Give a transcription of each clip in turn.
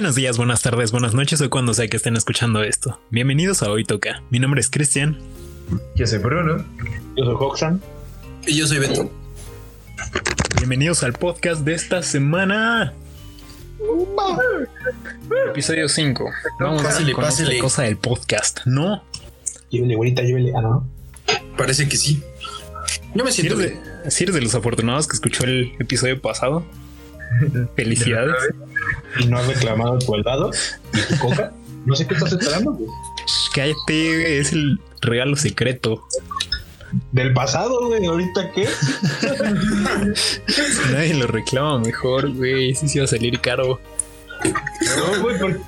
Buenos días, buenas tardes, buenas noches o cuando sea que estén escuchando esto. Bienvenidos a Hoy Toca. Mi nombre es Cristian. Yo soy Bruno. Yo soy Hoxan. Y yo soy Beto. Bienvenidos al podcast de esta semana. Episodio 5. Vamos Pásale, con esta pásale. cosa del podcast, ¿no? Llévele, bonita, llévele. Ah, no. Parece que sí. Yo me Si siento eres, bien. de, si eres de los afortunados que escuchó el episodio pasado, felicidades. Y no has reclamado tu heldado y tu coca. No sé qué estás esperando. güey. Cállate, es el regalo secreto. Del pasado, güey. ¿Ahorita qué? Nadie lo reclama mejor, güey. Sí, sí va a salir caro. No, güey, porque.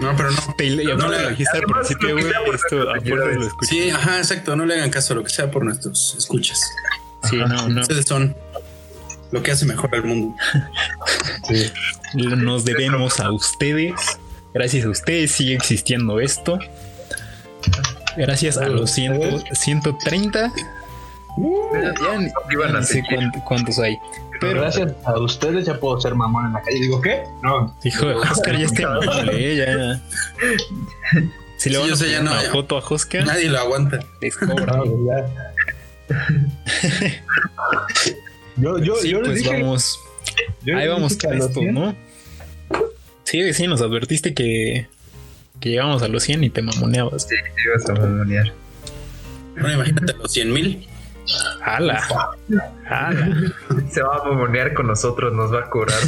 No, pero no. Te, y aparte le- lo dijiste al principio, güey. Esto lo. Sí, ajá, exacto. No le hagan caso a lo que sea por nuestros escuchas. Sí, no, no. Ustedes son lo que hace mejor al mundo. Sí. Nos debemos a ustedes. Gracias a ustedes sigue existiendo esto. Gracias a los 100, 130. Ya sé cuántos hay. Pero, Gracias a ustedes ya puedo ser mamón en la calle. Digo, ¿qué? No. hijo de Oscar, ya está eh, ya. Si le Sí, van yo a sé, poner ya no, una ya. foto a Oscar, Nadie lo aguanta. les cobra. No. Yo, yo, Sí, yo les pues dije. vamos. yo Ahí vamos con a los esto, 100, ¿no? Sí, sí, nos advertiste que, que llegamos a los 100 y te mamoneabas. Sí, ibas a mamonear. Bueno, imagínate los 100 mil. ¡Hala! ¡Hala! Se va a mamonear con nosotros, nos va a cobrar.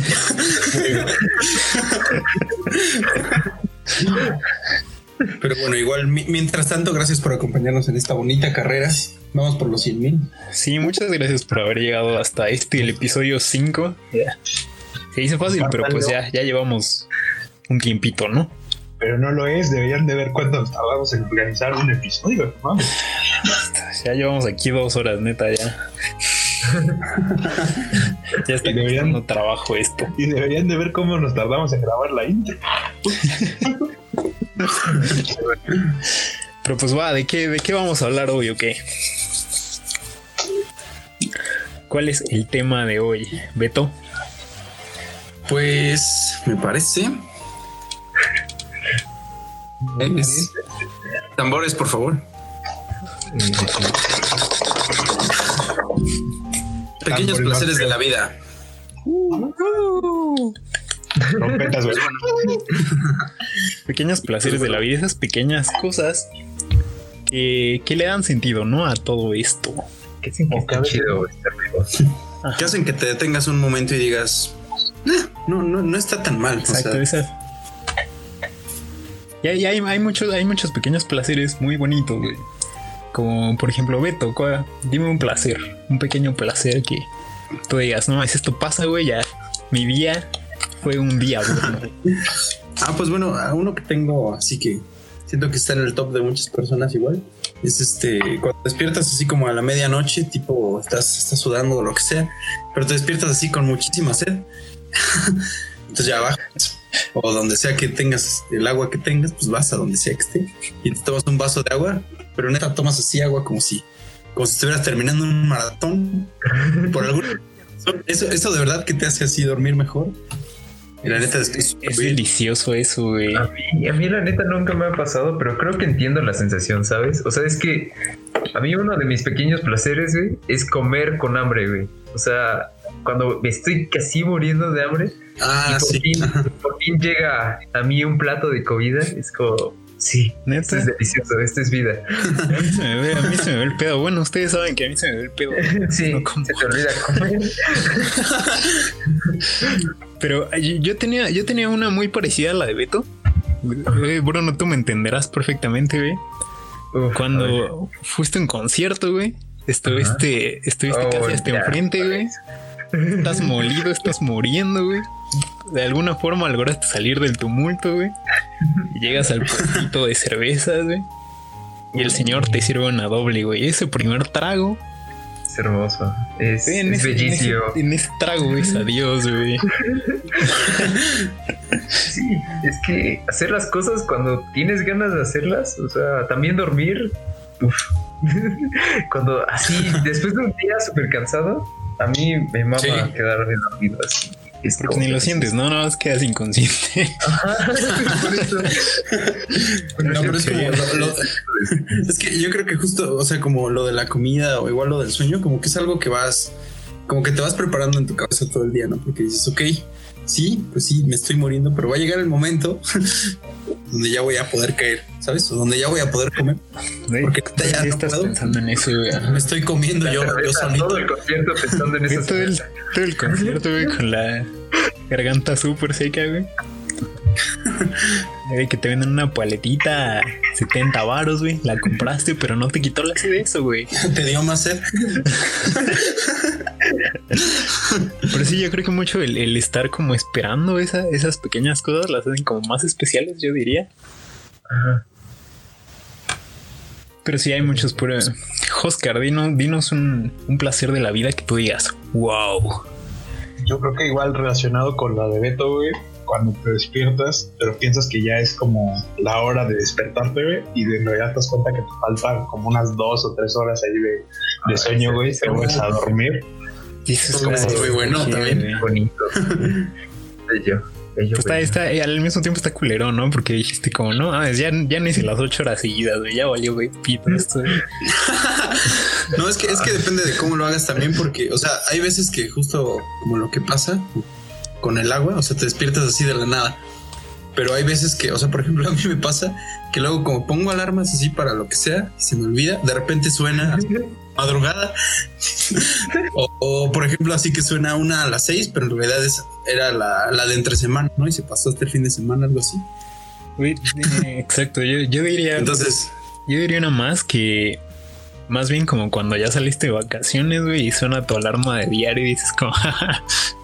Pero bueno, igual, mi- mientras tanto, gracias por acompañarnos en esta bonita carrera. Vamos por los 100 mil. Sí, muchas gracias por haber llegado hasta este, el episodio 5. Se dice fácil, pero pues ya, ya llevamos un tiempito, ¿no? Pero no lo es. Deberían de ver cuánto nos tardamos en organizar un episodio. no. Ya llevamos aquí dos horas, neta, ya. ya está deberían- costando trabajo esto. Y deberían de ver cómo nos tardamos en grabar la intro. Pero pues va, ¿de qué, ¿de qué vamos a hablar hoy o qué? ¿Cuál es el tema de hoy, Beto? Pues me parece. Es... Tambores, por favor. Pequeños Tambores placeres de la vida. Trompetas, güey. Pequeños placeres de la vida, esas pequeñas cosas que, que le dan sentido, ¿no? A todo esto. Que chido que hacen que te detengas un momento y digas, "Ah, no, no, no está tan mal. O Exacto, sea, esas. Y hay, hay, hay muchos, hay muchos pequeños placeres muy bonitos, güey. Como por ejemplo, Beto, ¿cuál- dime un placer, un pequeño placer que tú digas, no, es esto pasa, güey, ya. Mi día fue un día bueno. ah, pues bueno, a uno que tengo, así que siento que está en el top de muchas personas igual. Es este, cuando despiertas así como a la medianoche, tipo estás, estás sudando o lo que sea, pero te despiertas así con muchísima sed. Entonces ya bajas, o donde sea que tengas el agua que tengas, pues vas a donde sea que esté y te tomas un vaso de agua, pero neta tomas así agua como si, como si estuvieras terminando un maratón por alguna razón. Eso, eso de verdad que te hace así dormir mejor. Y la neta es delicioso eso, güey. A mí, a mí la neta nunca me ha pasado, pero creo que entiendo la sensación, ¿sabes? O sea, es que a mí uno de mis pequeños placeres, güey, es comer con hambre, güey. O sea, cuando me estoy casi muriendo de hambre y Ah, por, sí. fin, por fin llega a mí un plato de comida, es como, sí, esto Neta. es delicioso, esto es vida. A mí, se me ve, a mí se me ve el pedo. Bueno, ustedes saben que a mí se me ve el pedo. Sí, No como. se te olvida comer. Pero yo, tenía, yo tenía una muy parecida a la de Beto. Eh, Bruno, tú me entenderás perfectamente, güey. Uf. Cuando fuiste a un concierto, güey. Estuviste, estuviste Oh, casi hasta enfrente, güey. Estás molido, estás muriendo, güey. De alguna forma lograste salir del tumulto, güey. Llegas al puestito de cervezas, güey. Y el señor te sirve una doble, güey. Ese primer trago. Es hermoso, es, En es ese, en, ese, bellísimo. en ese trago es adiós, güey. Sí, es que hacer las cosas cuando tienes ganas de hacerlas, o sea, también dormir, uf. cuando así, después de un día súper cansado, a mí me mama Sí. quedarme dormido así. Es Porque ni lo sientes, ¿no? Nada más quedas inconsciente. Ajá, por eso. No, pero es como lo- lo- es que yo creo que justo, o sea, como lo de la comida o igual lo del sueño, como que es algo que vas, como que te vas preparando en tu cabeza todo el día, ¿no? Porque dices, ok, sí, pues sí, me estoy muriendo, pero va a llegar el momento donde ya voy a poder caer, ¿sabes? O donde ya voy a poder comer. Güey, Porque ahorita ya ¿qué no estás puedo. pensando en eso, güey? Me estoy comiendo yo, yo Cerveza, solito. todo el concierto pensando en eso. todo, el, todo el concierto, güey, con la garganta súper seca, güey. Que te venden una paletita 70 varos, güey. La compraste, pero no te quitó la sed de eso, güey. Te dio más sed. Pero sí, yo creo que mucho el, el estar como esperando esa- esas pequeñas cosas las hacen como más especiales, yo diría. Ajá. Pero sí hay muchos por... Oscar, dinos, dinos un, un placer de la vida que tú digas. Wow. Yo creo que igual relacionado con la de Beto, güey, cuando te despiertas, pero piensas que ya es como la hora de despertarte, güey, y de realidad te das cuenta que te faltan como unas dos o tres horas ahí de, de Ay, sueño, güey, te vuelves a dormir. Y eso es como... es muy bueno también. Bonito. Bello. Bello. Pues está, bello. está, y al mismo tiempo está culero, ¿no? Porque dijiste como, no, ah, ya, ya no hice las ocho horas seguidas, güey. Ya valió, güey, pito esto. güey. No, es que, es que depende de cómo lo hagas también, porque, o sea, hay veces que justo como lo que pasa con el agua, o sea, te despiertas así de la nada. Pero hay veces que, o sea, por ejemplo, a mí me pasa que luego como pongo alarmas así para lo que sea, se me olvida, de repente suena madrugada. o, o, por ejemplo, así que suena una a las seis, pero en realidad es, era la, la de entre semana, ¿no? Y se pasó hasta el fin de semana, algo así. Exacto, yo, yo diría... Entonces, Yo diría una más que... Más bien como cuando ya saliste de vacaciones, güey, y suena tu alarma de diario y dices como...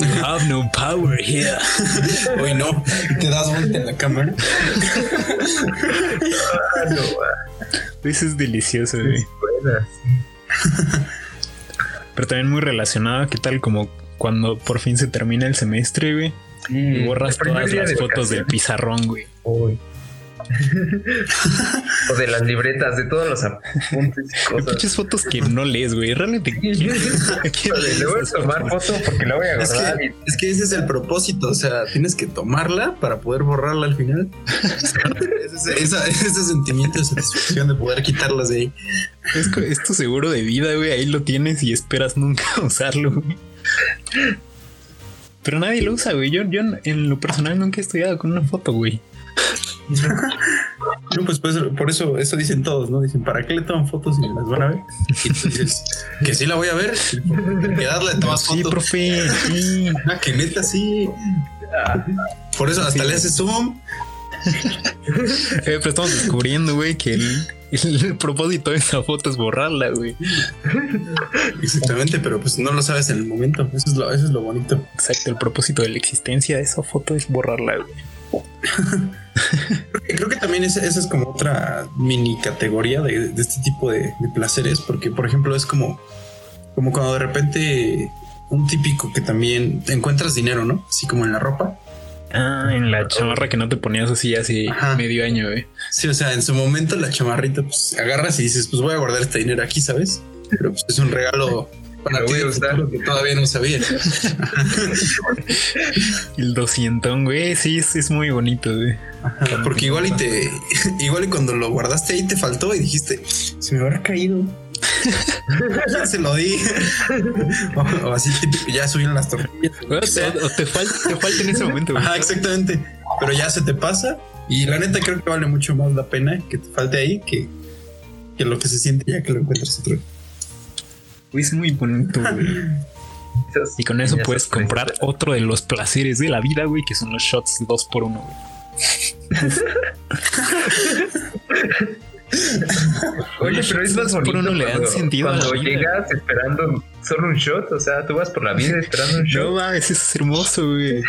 You have no power here. hoy no, y te das vuelta en la cámara. Ah, no, Eso es delicioso, güey. Pero también muy relacionado, ¿qué tal? Como cuando por fin se termina el semestre, güey. Y borras todas las de fotos del pizarrón, güey. Uy. o de las libretas, de todos los apuntes. Pinches fotos que no lees, güey. Realmente. ¿quién- quién Híjole, lee Le voy a tomar fotos? foto porque la voy a Es que, es que ese es el propósito, o sea, tienes que tomarla para poder borrarla al final. ese, esa- ese sentimiento de satisfacción de poder quitarlas de ahí. Es, es tu seguro de vida, güey. Ahí lo tienes y esperas nunca usarlo, güey. Pero nadie lo usa, güey. Yo, yo en lo personal nunca he estudiado con una foto, güey. No, pues, pues, por eso, eso dicen todos, ¿no? Dicen, ¿para qué le toman fotos si las van a ver? Y tú dices, que sí la voy a ver, que darle tomas Sí, fotos. profe. Sí. Ah, que neta sí. Por eso hasta Sí. le haces zoom. Eh, pero estamos descubriendo, güey, que el, el propósito de esa foto es borrarla, güey. Exactamente, pero pues no lo sabes en el momento. Eso es lo, eso es lo bonito. Exacto, el propósito de la existencia de esa foto es borrarla, güey. Creo que también esa, esa es como otra mini categoría de, de este tipo de, de placeres, porque por ejemplo es como, como cuando de repente un típico que también encuentras dinero, ¿no? Así como en la ropa. Ah, en la chamarra que no te ponías así hace Ajá. medio año, güey. Sí, o sea, en su momento la chamarrita, pues agarras y dices, pues voy a guardar este dinero aquí, ¿sabes? Pero pues es un regalo para Lo ti futuro que todavía no sabía. El 200, güey, sí, es, es muy bonito, güey. Ajá, Porque igual y te, igual y cuando lo guardaste ahí te faltó y dijiste, se me habrá caído. ¿A quién se lo di? o, o así típico, ya subieron las tortillas. O, te, falta, te falta en ese momento, güey. Ajá, exactamente. Pero ya se te pasa y la neta creo que vale mucho más la pena que te falte ahí que, que lo que se siente ya que lo encuentras otro. Güey, Es muy bonito, güey. Y con eso puedes comprar otro de los placeres de la vida, güey, que son los shots 2 por 1 Oye, pero es más Por bonito uno le dan cuando, sentido a la cuando vida. llegas esperando solo un shot, o sea, tú vas por la vida esperando un No shot mames, eso es hermoso, güey.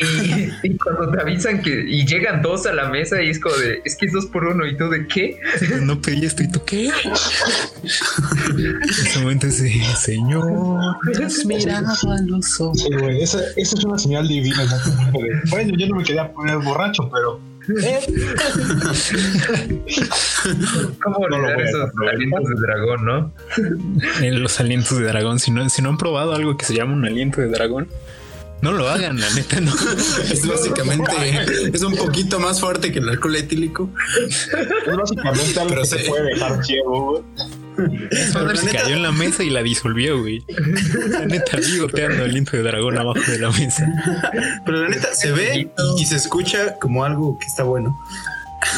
y, y cuando te avisan que y llegan dos a la mesa y es como de, es que es dos por uno y tú de qué? No pedí esto y tú qué. En ese momento ese señor miraba a los ojos. Sí, güey, esa, esa es una señal divina. ¿no? Bueno, yo no me quería poner borracho, pero ¿Cómo No lo olvidar a esos alientos de dragón, no? En los alientos de dragón. Si no, si no han probado algo que se llama un aliento de dragón, No lo hagan, la neta, no. Es básicamente, es un poquito más fuerte que el alcohol etílico. Es básicamente algo Pero que sí. te puede dejar ciego, güey. Se neta- cayó en la mesa y la disolvió, güey. La neta, vi goteando aliento de dragón abajo de la mesa. Pero la neta se ve y, y se escucha como algo que está bueno.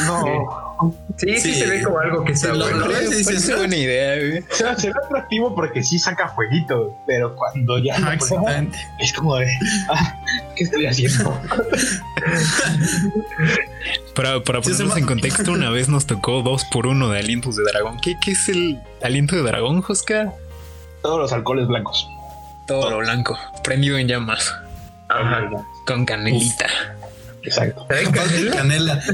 No. Sí, sí, Sí. se ve como algo que está bueno. Parece buena idea, güey. O sea, se ve atractivo porque sí saca fueguito, pero cuando ya Ah, exactamente. es como de, ah, ¿qué estoy haciendo? Para, para ponernos en contexto, una vez nos tocó dos por uno de alientos de dragón. ¿Qué, qué es el aliento de dragón, Josca? Todos los alcoholes blancos. Todo lo blanco, prendido en llamas, Ajá. con canelita. Exacto. Canela. Sí,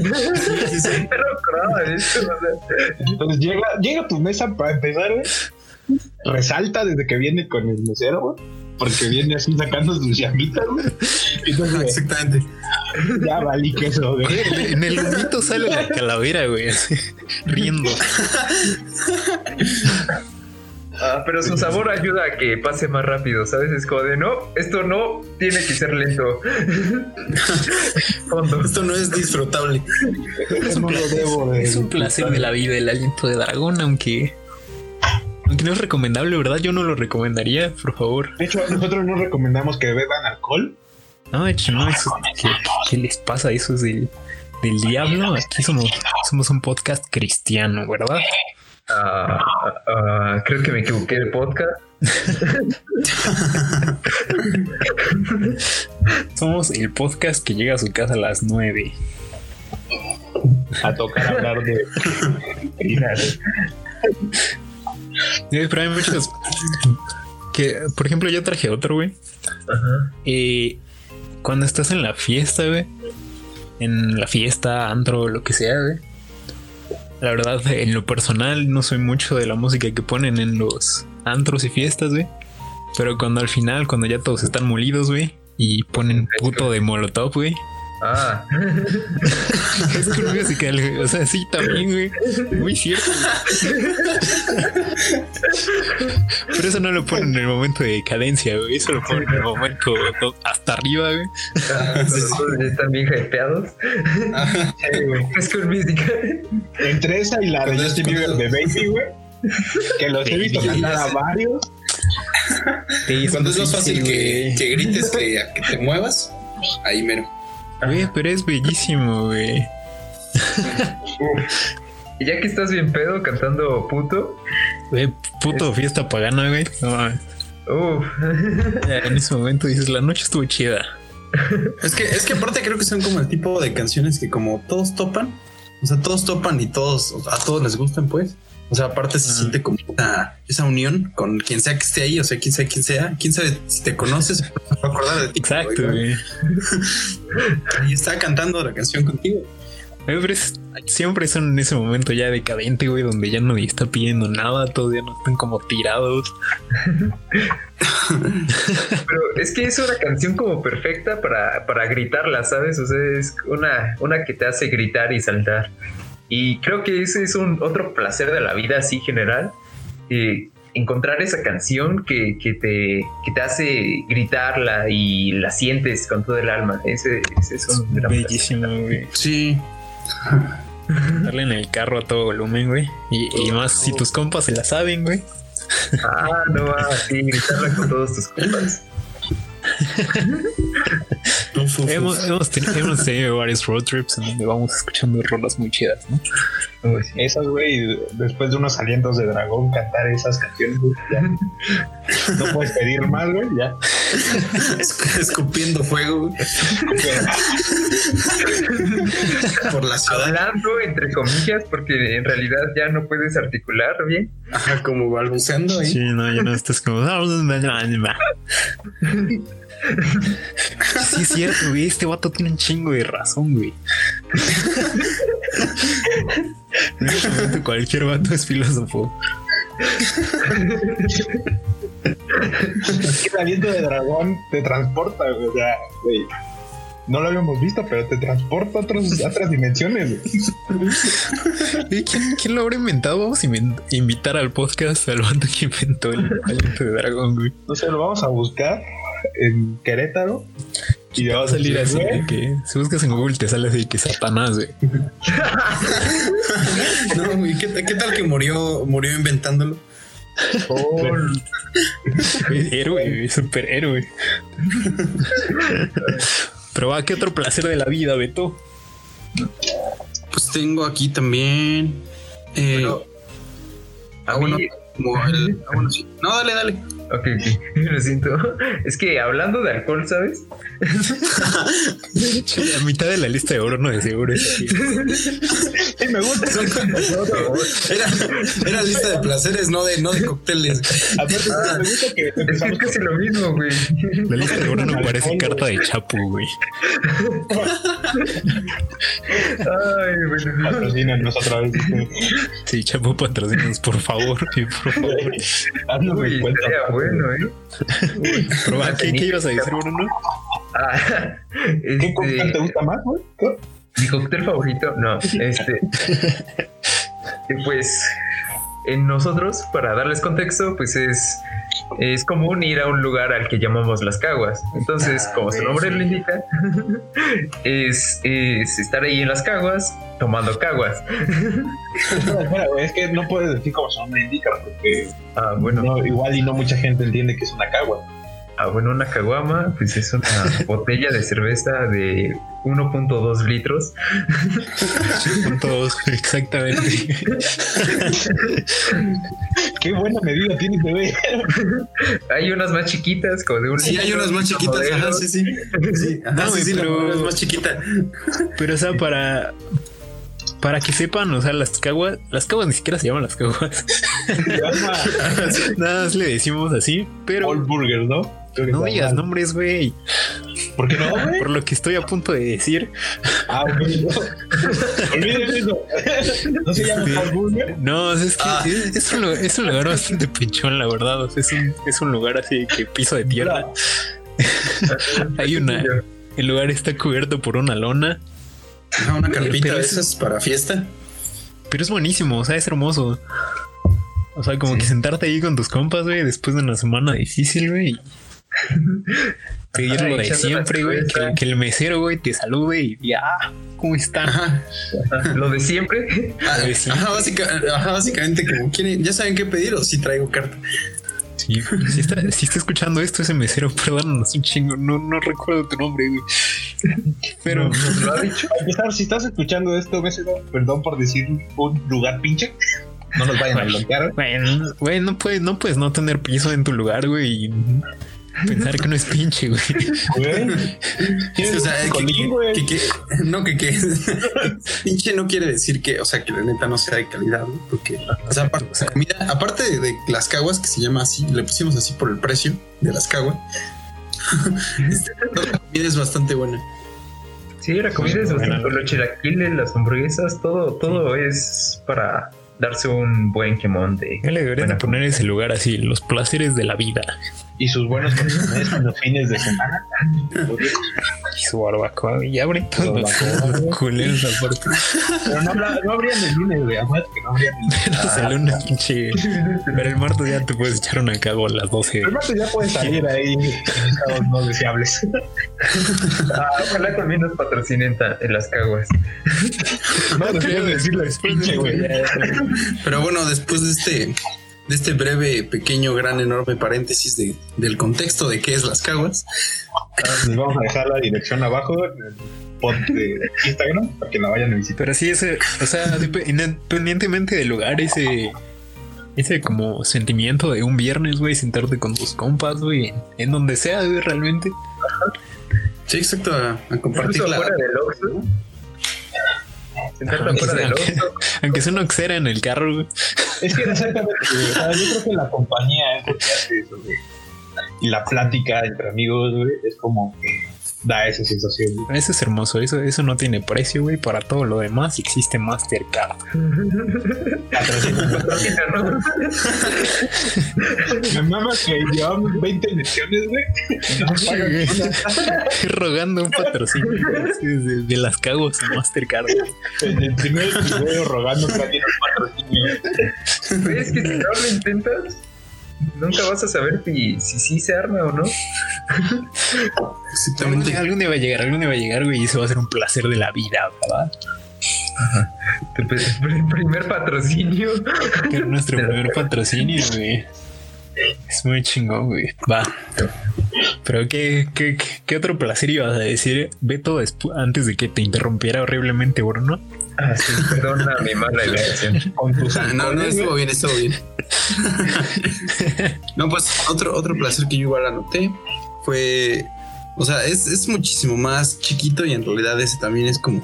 sí, sí. No sea. Entonces llega, llega a tu mesa para empezar, güey. Resalta desde que viene con el mesero, güey. Porque viene así sacando sus llamitas, güey. Entonces, Exactamente. ya valí queso, güey. En el humito sale la calavera, güey, así, riendo. Ah, pero su sabor ayuda a que pase más rápido, ¿sabes? Es como de no, esto no tiene que ser lento. Fondo. Esto no es disfrutable. No lo debo de Es un placer de la vida el aliento de dragón, aunque. Aunque no es recomendable, ¿verdad? Yo no lo recomendaría, por favor. De hecho, nosotros no recomendamos que beban alcohol. No, de hecho, no, eso, ¿qué, qué les pasa? Eso es del, del diablo. Aquí somos, somos un podcast cristiano, ¿verdad? Ah, ah, creo que me equivoqué de podcast. Somos el podcast que llega a su casa a las 9. a tocar hablar de Pero hay muchos. Que, por ejemplo, yo traje otro, güey. Ajá. Eh, cuando estás en la fiesta, güey. En la fiesta, antro, lo que sea, güey. La verdad, en lo personal, no soy mucho de la música que ponen en los antros y fiestas, güey. Pero cuando al final, cuando ya todos están molidos, güey. Y ponen puto de molotov, güey. Ah, Es con musical, güey. O sea, sí, también, güey. Muy cierto. güey. Pero eso no lo ponen en el momento de decadencia, güey. Eso lo ponen en el momento hasta arriba, güey. ya están bien hypeados. Es con música. entre esa y la de Justin Bieber de Baby, güey. Que los he visto cantar a varios. Cuando es más Sí, fácil que, güey. que grites que, que te muevas, ahí mero. Güey, pero es bellísimo, güey. Y ya que estás bien pedo cantando puto, Güey, puto fiesta pagana, güey. No mames. uff. Ya En ese momento dices, la noche estuvo chida. Es que, es que aparte creo que son como el tipo de canciones que como todos topan, o sea, todos topan y todos, a todos les gustan, pues. O sea, aparte se Ah. siente como esa, esa unión con quien sea que esté ahí, o sea, quien sea quien sea, quién sabe si te conoces, va a acordar de ti. Exacto, güey. Y está cantando la canción contigo. Güey, pero es- siempre son en ese momento ya decadente, güey, donde ya nadie está pidiendo nada, todos ya no están como tirados. Pero es que es una canción como perfecta para, para gritarla, ¿sabes? O sea, es una, una que te hace gritar y saltar. Y creo que ese es un otro placer de la vida así general. eh, encontrar esa canción que, que te, que te hace gritarla y la sientes con todo el alma. Ese, ese es un gran placer. Bellísimo, güey. Sí. Darle en el carro a todo volumen, güey. Y, y más si tus compas se la saben, güey. Ah, no va así, gritarla con todos tus compas. Uf, uf, uf. Hemos, hemos, tenido, hemos tenido varios road trips en donde vamos escuchando rolas muy chidas, ¿no? Esas, güey, después de unos alientos de dragón, cantar esas canciones, güey, ya. No puedes pedir más, güey, ya. Esc- Escupiendo fuego güey, por la ciudad. Hablando entre comillas, porque en realidad ya no puedes articular bien. Ajá, como balbuceando ahí. Sí, no, ya no estás como. Sí, es cierto, güey. Este vato tiene un chingo de razón, güey. Cualquier vato es filósofo. Es que el aliento de dragón te transporta, güey, o sea, güey. No lo habíamos visto, pero te transporta a, otros- a otras dimensiones. güey. ¿Y ¿Quién, quién lo habrá inventado? Vamos a invitar al podcast al vato que inventó el aliento de dragón, güey. No sé, lo vamos a buscar. En Querétaro. Y te va a salir así de que si buscas en Google te sale así que Satanás, güey. no, güey, ¿qué, ¿qué, tal que murió, murió inventándolo? Oh. héroe, superhéroe. Pero va, ¿qué otro placer de la vida, Beto? Pues tengo aquí también. Eh, Pero, ah, bueno, como el, ah, bueno, sí. No, dale, dale. Ok, ok, lo siento. Es que hablando de alcohol, ¿sabes? a mitad de la lista de oro no de seguro es así. me gusta. Era, era lista de placeres, no de, no de cócteles. Aparte, ah, me gusta que es que casi lo mismo, güey. La lista de oro no parece carta de Chapu, güey. Ay, bueno. Patrocínanos otra vez. Sí, Chapu, patrocínanos, por favor, por favor. Haznos Uy, cuenta. Bueno, ¿eh? Pero, ¿qué, ¿qué ibas a decir, Bruno? Ah, este, ¿Qué cóctel te gusta más, güey? Mi cóctel favorito, no, este. pues en nosotros, para darles contexto, pues es, es común ir a un lugar al que llamamos las caguas. Entonces, ah, como su nombre lo indica, es, es, estar ahí en las caguas tomando caguas. es que no puedes decir como su nombre indica, porque ah, bueno. igual y no mucha gente entiende que es una cagua. Ah, bueno, una caguama, pues es una botella de cerveza de 1.2 litros. 1.2, exactamente. Qué buena medida tienes, bebé. hay unas más chiquitas, como de un. Sí, hay unas más chiquitas, ajá, sí, sí. sí, no, sí, pero es más chiquita. Pero, o sea, para. Para que sepan, o sea, las caguas, las caguas ni siquiera se llaman las caguas. Nada más le decimos así, pero. All burger, ¿no? No digas nombres, güey. ¿Por qué no, güey? Por lo que estoy a punto de decir. Ah, güey. No. eso. No se llama No, es que ah. es, un lugar, es, un lugar, bastante pinchón, la verdad. es, un, es un lugar así que piso de tierra. Hay una. El lugar está cubierto por una lona. Ah, una carpita de esas para fiesta. Pero es buenísimo, o sea, es hermoso. O sea, como que sentarte ahí con tus compas, güey, después de una semana difícil, güey. Pedir lo de siempre, güey. Que, el mesero, güey, te salude y ya, ¿cómo están? Lo de siempre. Ah, ajá, básicamente, como quieren, ya saben qué pedir o si traigo carta. Sí, si está, si está escuchando esto ese mesero, perdónanos un chingo, no, no recuerdo tu nombre, güey. Pero lo ha dicho. si estás escuchando esto, mesero, perdón por decir un lugar pinche. No nos vayan a bloquear. Bueno, güey, no puedes, no puedes no tener piso en tu lugar, güey. Pensar que no es pinche, güey. o sea, que, que, no, que, que pinche no quiere decir que, o sea, que la neta no sea de calidad, ¿no? Porque, o sea, aparte, de, las caguas, que se llama así, le pusimos así por el precio de las caguas, este, la comida es bastante buena. Sí, la comida es bastante buena. Los chilaquiles, las hamburguesas, todo, todo es para darse un buen quemón de. le deberían poner ese lugar así, los placeres de la vida. Y sus buenos consumidores en los fines de semana. y su barbacoa. Y abren todos culeros aparte. Pero no, no abrían el lunes, güey. Además que no abrían el lunes. el lunes, pinche. Pero el martes ya te puedes echar una cago a las 12. El martes ya puedes salir ahí en estados no deseables. ah, ojalá también nos patrocinen en las caguas. No, no quiero decirlo pinche, güey. Pero bueno, después de este de este breve, pequeño, gran, enorme paréntesis de, del contexto de qué es las caguas. Les vamos a dejar la dirección abajo en el post de Instagram para que la vayan a visitar. Pero sí, ese, o sea, independientemente del lugar, ese, ese como sentimiento de un viernes, güey, sentarte con tus compas, güey, en, donde sea, güey, realmente. Sí, exacto, a, compartir la... del aunque, sea una oxera en el carro, güey. Es que exactamente, yo creo que la compañía es lo que hace eso, güey. Y la plática entre amigos, güey, es como que da esa sensación. Eso es hermoso, eso, eso no tiene precio, güey. Para todo lo demás existe Mastercard. Me mama que llevamos 20 lecciones, güey. Rogando un patrocinio de, de, las caguas en Mastercard. En el primer video rogando que alguien nos patrocine. Es que si no lo intentas Nunca vas a saber si si, sí se arma o no. Exactamente. Algún día va a llegar, algún día va a llegar, güey, y eso va a ser un placer de la vida, ¿verdad? El primer patrocinio. Nuestro primer patrocinio, güey. Es muy chingón, güey. Va. Pero ¿qué, qué, qué otro placer ibas a decir, Beto, antes de que te interrumpiera horriblemente, Bruno? Ah, sí, perdona mi mala elección. no, no, estuvo bien, estuvo bien. no, pues otro, otro placer que yo igual anoté fue, o sea, es, es muchísimo más chiquito y en realidad ese también es como,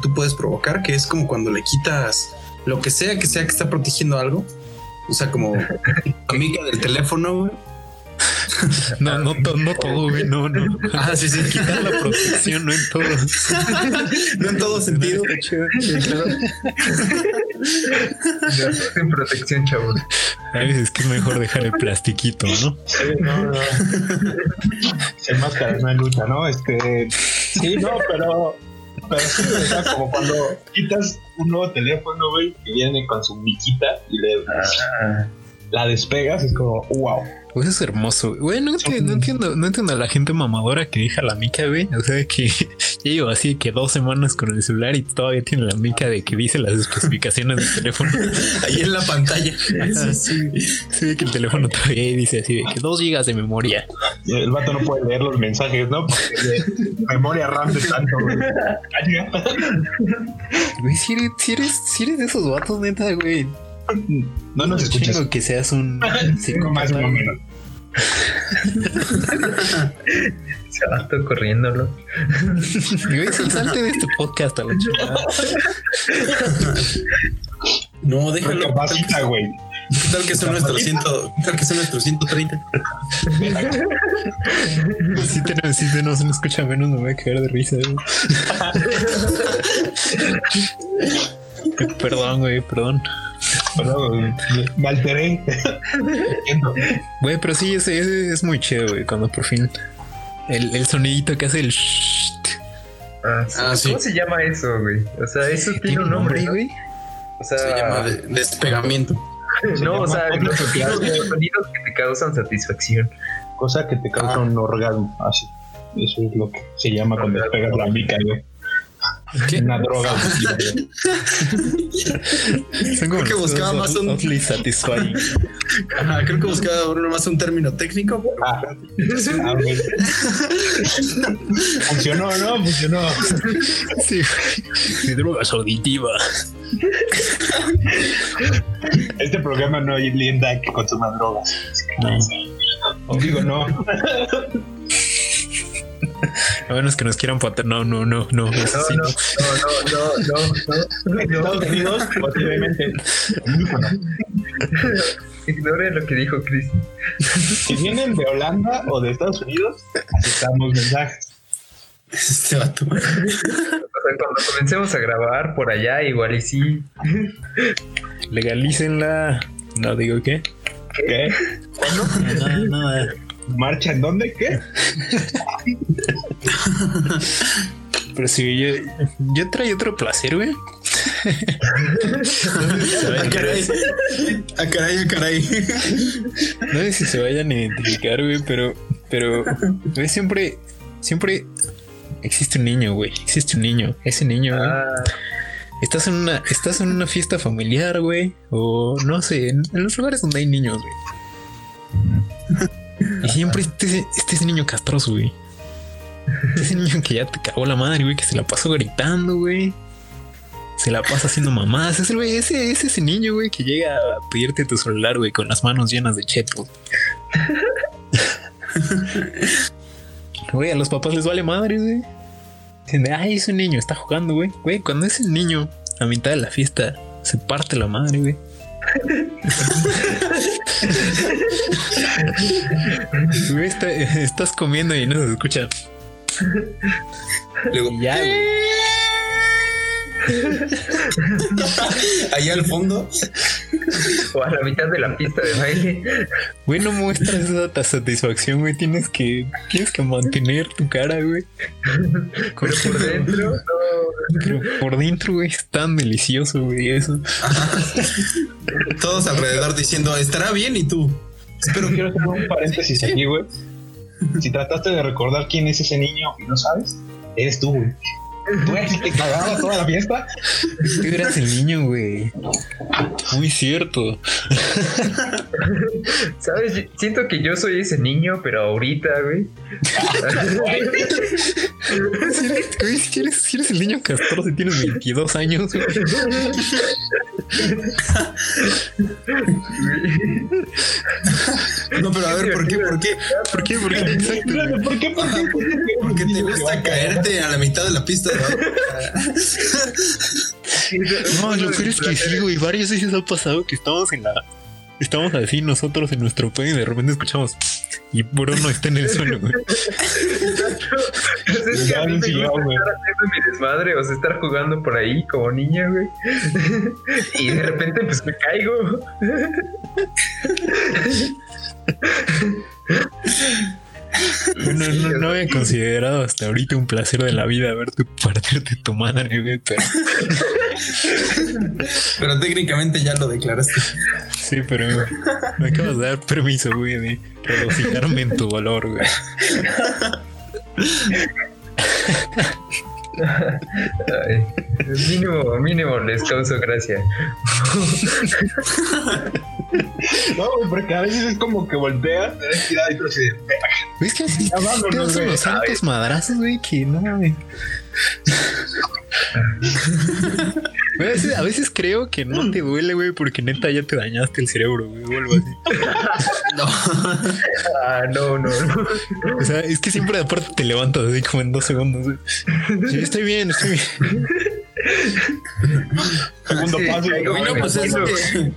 tú puedes provocar, que es como cuando le quitas lo que sea que sea que está protegiendo algo. O sea, como amiga del teléfono, no, no, no todo, güey. No, no. Ah, sí, sí. Quitar la protección, no en todo. no en todo sentido. Sin protección, chavos. A veces que es mejor dejar el plastiquito, ¿no? no, no. Sin máscara no hay lucha, ¿no? Este. Sí, no, pero. Pero sí, como cuando quitas un nuevo teléfono, güey, que viene con su miquita y le. Ah. La despegas, es como, wow pues es hermoso. Güey, no, entiendo, no entiendo a la gente mamadora que deja la mica, güey. O sea, que ya llevo así que dos semanas con el celular y todavía tiene la mica de que dice las especificaciones del teléfono. Ahí en la pantalla. sí, sí. sí, que el teléfono todavía dice así de que dos gigas de memoria. el vato no puede leer los mensajes, ¿no? Porque memoria RAM de tanto, güey. Güey, si eres, si eres, si eres de esos vatos, neta, güey no nos escuchas. que seas un más o menos. Se va todo corriéndolo. salte de este podcast a la No, déjalo. Capacita, güey. ¿Qué tal que son nuestros ciento, ¿qué tal que son nuestros 130? Si te, si te no se escucha menos, me voy a caer de risa. perdón, güey, perdón. Perdón, me alteré. Güey, pero sí, ese, es muy chido, güey, cuando por fin el, el sonidito que hace el Ah, ah ¿Cómo se llama eso, güey? O sea, eso tiene, un nombre, güey. O sea, se llama despegamiento. no, o sea, los sonidos, que te causan satisfacción. Cosa que te causa ah. un orgasmo, así. Eso es lo que se llama cuando despegas la mica, güey. ¿Qué? Una droga. creo que buscaba más un. satisfying. creo que buscaba uno más un término técnico. Ah, ah funcionó, ¿no? Funcionó. Sí, sí drogas auditivas. Este programa no hay linda que consuma drogas. No. Digo, no. A menos que nos quieran patar. No, no, no, no. No, no, no, no, no, Estados Unidos, posiblemente. Ignore lo que dijo Chris. Si vienen de Holanda o de Estados Unidos, aceptamos mensajes. Este vato. Cuando comencemos a grabar por allá, igual y sí. Legalícenla. No digo qué. ¿Qué? ¿Cuándo? No, no, no. ¿Marcha en dónde? ¿Qué? Pero si yo, yo traía otro placer, güey. a ah, caray, a ah, caray, a ah, caray. No sé si se vayan a identificar, güey, pero, pero, siempre, siempre existe un niño, güey. Existe un niño. Ese niño, güey. Estás en una, estás en una fiesta familiar, güey. O no sé, en, en los lugares donde hay niños, güey. Siempre este, este es niño castroso, güey. Ese niño que ya te cagó la madre, güey, que se la pasó gritando, güey. Se la pasa haciendo mamás. Es ese, es ese niño, güey, que llega a pedirte tu celular, güey, con las manos llenas de chetos. Güey, a los papás les vale madre, güey. Dicen, ay, es un niño, está jugando, güey. Güey, cuando es el niño a mitad de la fiesta se parte la madre, güey. Estás comiendo y no se escucha. Luego, ya, Allá al fondo. O a la mitad de la pista de baile. Güey, no muestras esa satisfacción, güey. Tienes que, tienes que mantener tu cara, güey. Pero por dentro, no. Pero por dentro, güey, es tan delicioso, güey, eso. Todos alrededor diciendo, estará bien y tú. Pero quiero hacer un paréntesis aquí, güey. Si trataste de recordar quién es ese niño y no sabes, eres tú, güey. Tú eres el que cagaba toda la fiesta. Tú eras el niño, güey. Muy cierto. ¿Sabes? Siento que yo soy ese niño, pero ahorita, güey. Si eres, güey, si eres, si eres el niño castor, si tienes 22 años, güey. No, pero a ver, ¿por qué? ¿Por qué? ¿Por qué? ¿Por qué? Exacto. güey. ¿Por qué? ¿Por qué? ¿Por qué? Porque te gusta caerte a la mitad de la pista. No, lo peor es que sí, güey. Varias veces ha pasado que estamos en la. Estamos así nosotros en nuestro pedo y de repente escuchamos. Y Bruno está en el suelo, güey. Pues es que a mí me gusta estar haciendo mi desmadre, o sea, estar jugando por ahí como niña, güey. y de repente, pues me caigo. No, no, no había considerado hasta ahorita un placer de la vida verte partirte tu madre, güey. Pero, Pero técnicamente ya lo declaraste. sí, pero me acabas de dar permiso, güey, de regocijarme en tu dolor, güey. Ay, mínimo, mínimo les causo gracia. No, güey, porque a veces es como que volteas, te das tirada y tú así de, Es que así te unos santos madrazos, güey, que no, güey. A veces, a veces creo que no te duele, güey, porque neta ya te dañaste el cerebro, güey, o algo así. No. Ah, no, no, no. O sea, es que siempre aparte te levantas así como en dos segundos. güey. Sí, estoy bien, estoy bien. Segundo paso. caigo, Güey, no, pues es Bueno. que,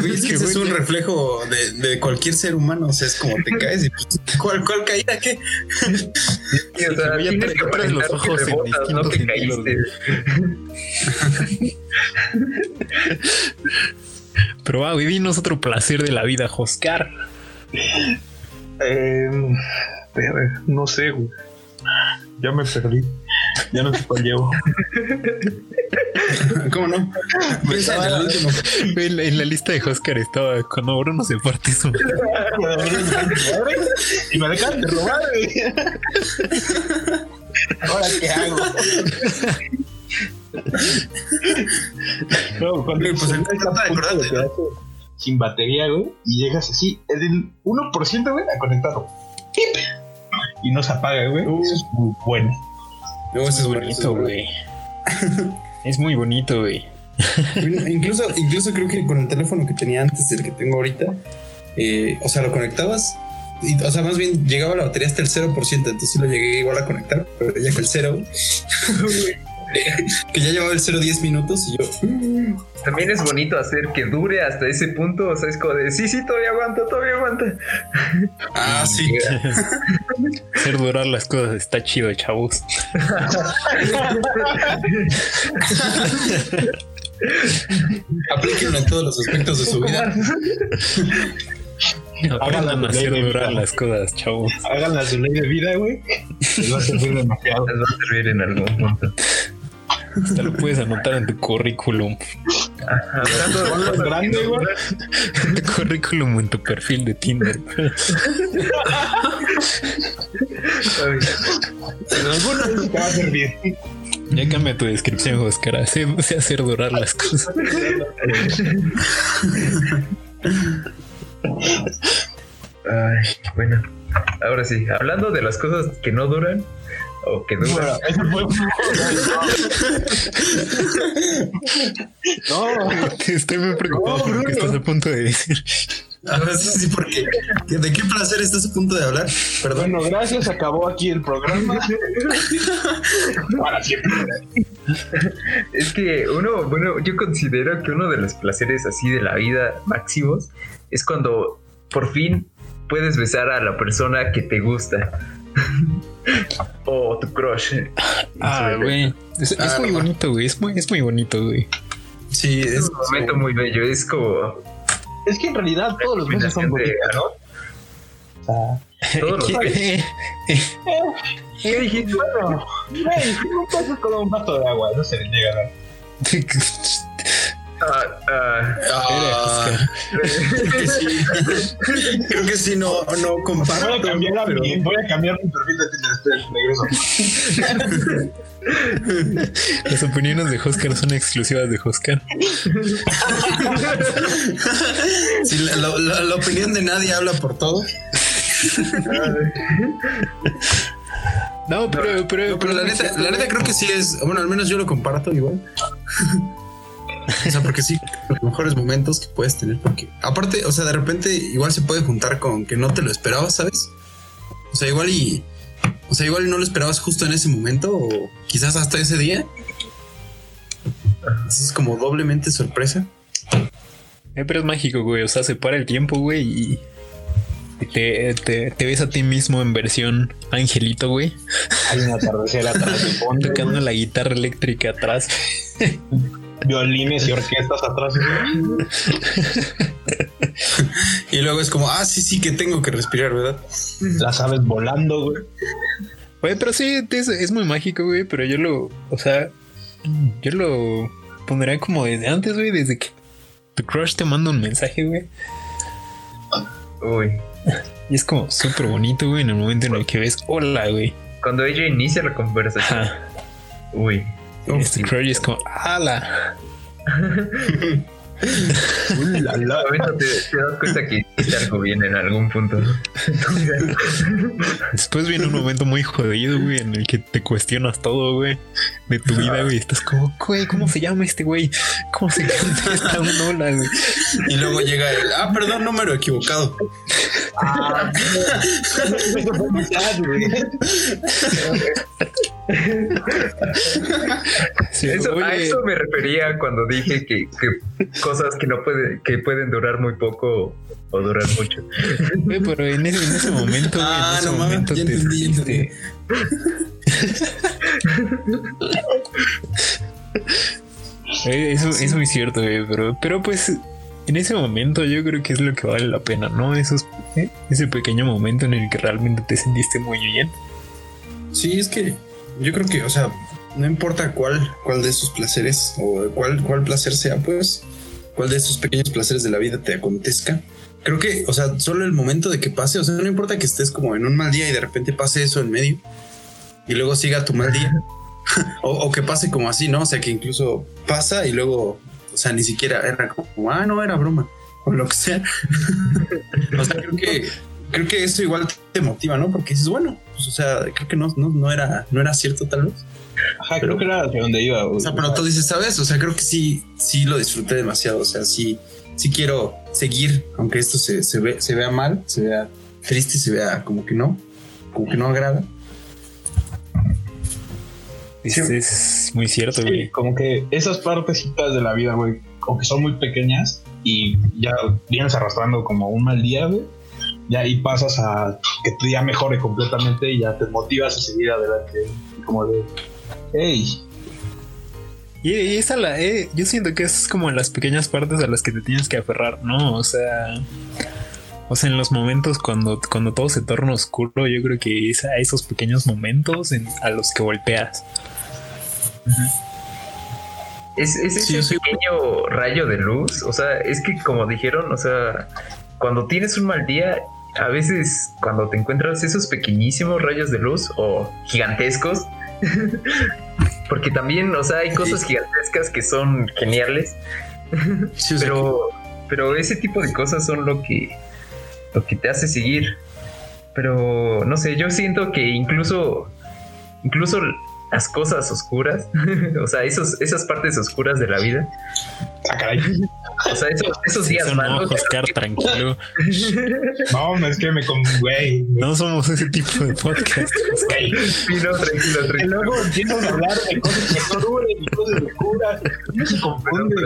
güey, es que ese es un reflejo de, de cualquier ser humano. O sea, es como te caes y pues, ¿cuál, cuál caída? ¿Qué? Sí, o sea, ya tienes que traes los aparentar que ojos en no que caíste. Pero va, güey, dinos otro placer de la vida, Joscar. Eh, verga, no sé, güey. Ya me perdí. Ya no sé cuál llevo. ¿Cómo no? Piensa en el último. En la, en la lista de Joscar estaba cuando Bruno se parte su. y me dejan de robar, güey. Ahora, ¿qué hago? No, cuando pues, estás trata de acordarte, sin batería, güey, y llegas así, es del 1%, güey, a conectarlo. ¡Pip! Y no se apaga, güey. Eso es muy bueno. No, es bonito, güey. Es muy bonito, güey. Incluso, incluso creo que con el teléfono que tenía antes del que tengo ahorita, eh, o sea, lo conectabas. Y, o sea, más bien llegaba la batería hasta el 0%, entonces sí lo llegué igual a conectar, pero ya que el 0, que ya llevaba el 0 10 minutos y yo, También es bonito hacer que dure hasta ese punto. O sea, es como de sí, sí, todavía aguanta, todavía aguanta. ah, sí, Hacer durar las cosas está chido, chavos. aplíquenlo en todos los aspectos de su vida. Aprendan a hacer durar las cosas, chavos. Hagan la su ley de vida, güey. Les va a servir demasiado. Les va a servir en algún punto. Hasta lo puedes anotar en tu currículum. Hablando de grande, güey. En tu currículum o en tu perfil de Tinder. En alguna vez te va a servir. Ya cambia tu descripción, Oscar. Sé, sé hacer durar las cosas. Ay, bueno, ahora sí, hablando de las cosas que no duran o que duran. Bueno, eso fue. No, Estoy muy preocupado No, por lo que estás a punto de decir. A sí, porque ¿de qué placer estás a punto de hablar? Perdón. bueno, gracias. Acabó aquí el programa. Para siempre. Es que uno, bueno, yo considero que uno de los placeres así de la vida máximos es cuando por fin puedes besar a la persona que te gusta. O tu crush. Ah, güey. Es, es Ah, muy no. bonito, güey. Es muy, es muy bonito, güey. Sí, Es es un momento muy bello, es como Es que en realidad todos los meses son bonitos, ¿no? O sea, todos los ¿Qué? ¿Qué dijiste? bueno, güey, un paso con un vaso de agua, no se le llega a Ah, ah, Ah, creo que sí. Creo que sí, no, no comparto. Voy a cambiar, pero- mi, voy a cambiar mi perfil de Tinder. Las opiniones de Oscar son exclusivas de Oscar. Sí, la, la- la- la opinión de nadie habla por todo. No, pero, pero, No, pero la neta, la neta creo que sí es. Bueno, al menos yo lo comparto igual. O sea, porque sí, los mejores momentos que puedes tener. Porque aparte, o sea, de repente igual se puede juntar con que no te lo esperabas, ¿sabes? O sea, igual y. O sea, igual y no lo esperabas justo en ese momento o quizás hasta ese día. Entonces es como doblemente sorpresa. Eh, pero es mágico, güey. O sea, se para el tiempo, güey, y y te, te, te ves a ti mismo en versión angelito, güey, Hay un atardecer atrás de fondo. tocando la guitarra eléctrica atrás. Violines y orquestas atrás. Y luego es como, ah, sí, sí, que tengo que respirar, ¿verdad? Las aves volando, güey. Güey, pero sí, es, es muy mágico, güey, pero yo lo, o sea, yo lo pondría como desde antes, güey, desde que tu crush te manda un mensaje, güey. uy. Y es como súper bonito, güey, en el momento en el que ves, hola, güey. Cuando ella inicia la conversación. Ajá. Uy. Este crush es como, ala. La, la. A veces te, te das cuenta que hiciste algo bien en algún punto. Después viene un momento muy jodido, güey, en el que te cuestionas todo, güey, de tu vida, güey. Estás como, güey, ¿cómo se llama este güey? ¿Cómo se canta esta ola, güey? Y luego llega el, ah, perdón, número equivocado. Ah, eso. Sí, Eso, a eso me refería cuando dije que, que cosas que no puede, que pueden durar muy poco o durar mucho. pero en ese, en ese momento, Ah, en ese no momento te entendí, ya sentiste- Eh, Eso, eso es muy cierto, güey, pero, pero pues en ese momento yo creo que es lo que vale la pena, ¿no? Esos, eh, ese pequeño momento en el que realmente te sentiste muy bien. Sí, es que yo creo que, o sea, no importa cuál, cuál de esos placeres o cuál, cuál placer sea, pues, cuál de esos pequeños placeres de la vida te acontezca. Creo que, o sea, solo el momento de que pase, o sea, no importa que estés como en un mal día y de repente pase eso en medio y luego siga tu mal día. o, que pase como así, ¿no? O sea, que incluso pasa y luego, o sea, ni siquiera era como, ah, no, era broma o lo que sea. o sea, creo que creo que eso igual te motiva, ¿no? Porque dices, bueno, pues, o sea, creo que no, no, no era, no era cierto tal vez. Ajá, creo que era hacia donde iba, güey. O sea, pero tú dices, ¿sabes? O sea, creo que sí, sí lo disfruté demasiado. O sea, sí, sí quiero seguir, aunque esto se, se, ve, se vea mal, se vea triste, se vea como que no, como que no agrada. Es, Sí. es muy cierto, Sí, güey. como que esas partecitas de la vida, güey, aunque son muy pequeñas y ya vienes arrastrando como un mal día, güey, ya ahí pasas a que tu día mejore completamente y ya te motivas a seguir adelante. Como de, hey, Y, y esa la, eh, yo siento que es como las pequeñas partes a las que te tienes que aferrar, ¿no? O sea, o sea, en los momentos cuando, cuando todo se torna oscuro, yo creo que es a esos pequeños momentos en- a los que volteas. Es, es Sí, ese sí. pequeño rayo de luz. O sea, es que como dijeron, o sea, cuando tienes un mal día, a veces cuando te encuentras esos pequeñísimos rayos de luz o gigantescos, porque también, o sea, hay cosas gigantescas que son geniales, Sí, pero, pero ese tipo de cosas son lo que, lo que te hace seguir. Pero no sé, yo siento que incluso, incluso las cosas oscuras, o sea, esos, esas partes oscuras de la vida, ah, caray. O sea, esos, esos días Eso no, malos. Oscar, tranquilo. No, es que me con, güey. No somos ese tipo de podcast. güey. Sí, no, tranquilo, Y tranquilo. luego empiezan a hablar de cosas que no duren y cosas de cura. No se confunde.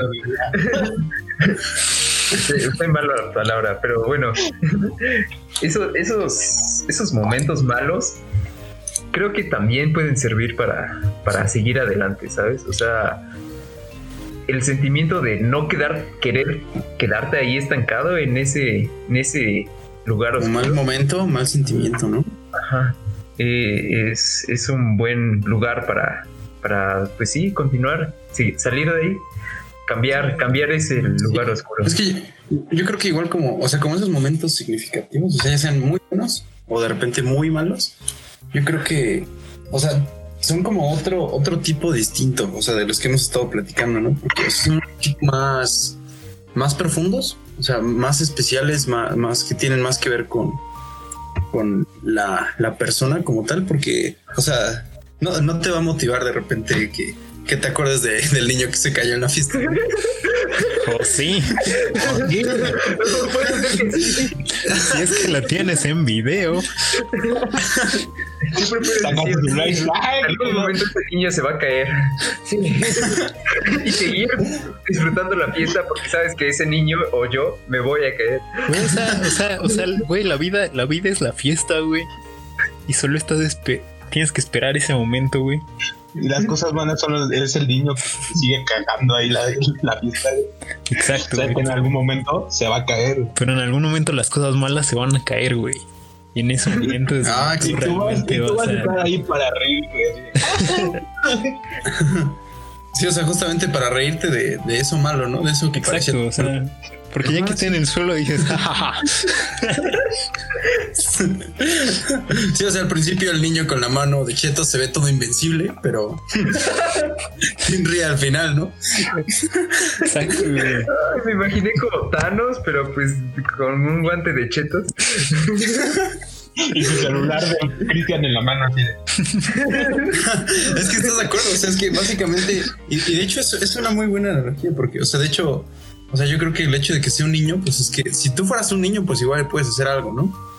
Sí, Fue mala la palabra, pero bueno, eso- esos, esos momentos malos creo que también pueden servir para, para seguir adelante, ¿sabes? O sea, el sentimiento de no quedar, querer quedarte ahí estancado en ese, en ese lugar como mal oscuro, momento, mal sentimiento, ¿no? ajá, eh, es, es un buen lugar para, para, pues sí, continuar, sí, salir de ahí. cambiar, cambiar ese lugar oscuro. Es que yo, yo creo que igual como, o sea, como esos momentos significativos, o sea, ya sean muy buenos o de repente muy malos, yo creo que, o sea, son como otro, otro tipo distinto, o sea, de los que hemos estado platicando, ¿no? Porque son más, más profundos, o sea, más especiales, más, más que tienen más que ver con, con la, la persona como tal, porque, o sea, no, no te va a motivar de repente que, que te acuerdes de- del niño que se cayó en la fiesta. Oh, sí. Si es que lo tienes en video. Siempre puedes decir, "Sí, dices, "Ay, en algún momento este niño se va a caer. y seguir disfrutando la fiesta porque sabes que ese niño o yo me voy a caer. Güey, o sea, o sea, o sea, güey, la vida, la vida es la fiesta, güey. Y solo estás tienes que esperar ese momento, güey. Y las cosas buenas son eres el niño que sigue cagando ahí la, la fiesta. güey. Exacto, O sea, que en algún momento se va a caer. Pero en algún momento las cosas malas se van a caer, güey. Y en ese momento es Ah, tú tú vas, a... estar ahí para reír, güey. Sí, o sea, justamente para reírte de, de eso malo, ¿no? De eso que Exacto, parecía- o sea, porque ya que esté en el suelo dices. Sí, o sea, al principio el niño con la mano de cheto se ve todo invencible, pero sin ríe al final, ¿no? exacto, güey. Ay, me imaginé como Thanos, pero pues con un guante de chetos. Y su celular de Cristian en la mano así de. Es que estás de acuerdo, o sea, es que básicamente, y, y de hecho es, es una muy buena analogía, porque, o sea, de hecho, o sea, yo creo que el hecho de que sea un niño, pues es que si tú fueras un niño, pues igual puedes hacer algo, ¿no?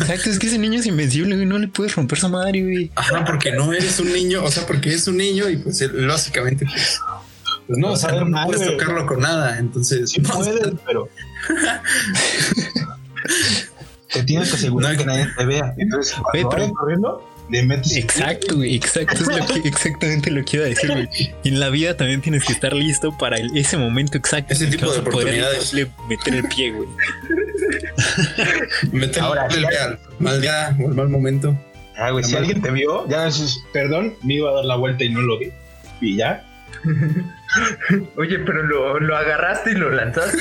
Exacto, es que ese niño es invencible, güey. No le puedes romper su madre, güey. Ajá, porque no eres un niño, o sea, porque es un niño y pues él, básicamente, pues, pues no, o sea, no mal, puedes tocarlo con nada, entonces, Sí no, puedes, pero. te tienes que asegurar que nadie te vea. Entonces, cuando pero- corriendo, le metes. Exacto, güey. Exacto, es lo que, exactamente lo que iba a decir, güey. Y en la vida también tienes que estar listo para el- ese momento exacto. Ese tipo de poder oportunidades. le- meter el pie, güey. meterle Ahora, el al mal día o el mal momento. Ah, güey, si alguien te vio, ya dices, perdón, me iba a dar la vuelta y no lo vi. Y ya. Oye, pero lo, lo agarraste y lo lanzaste.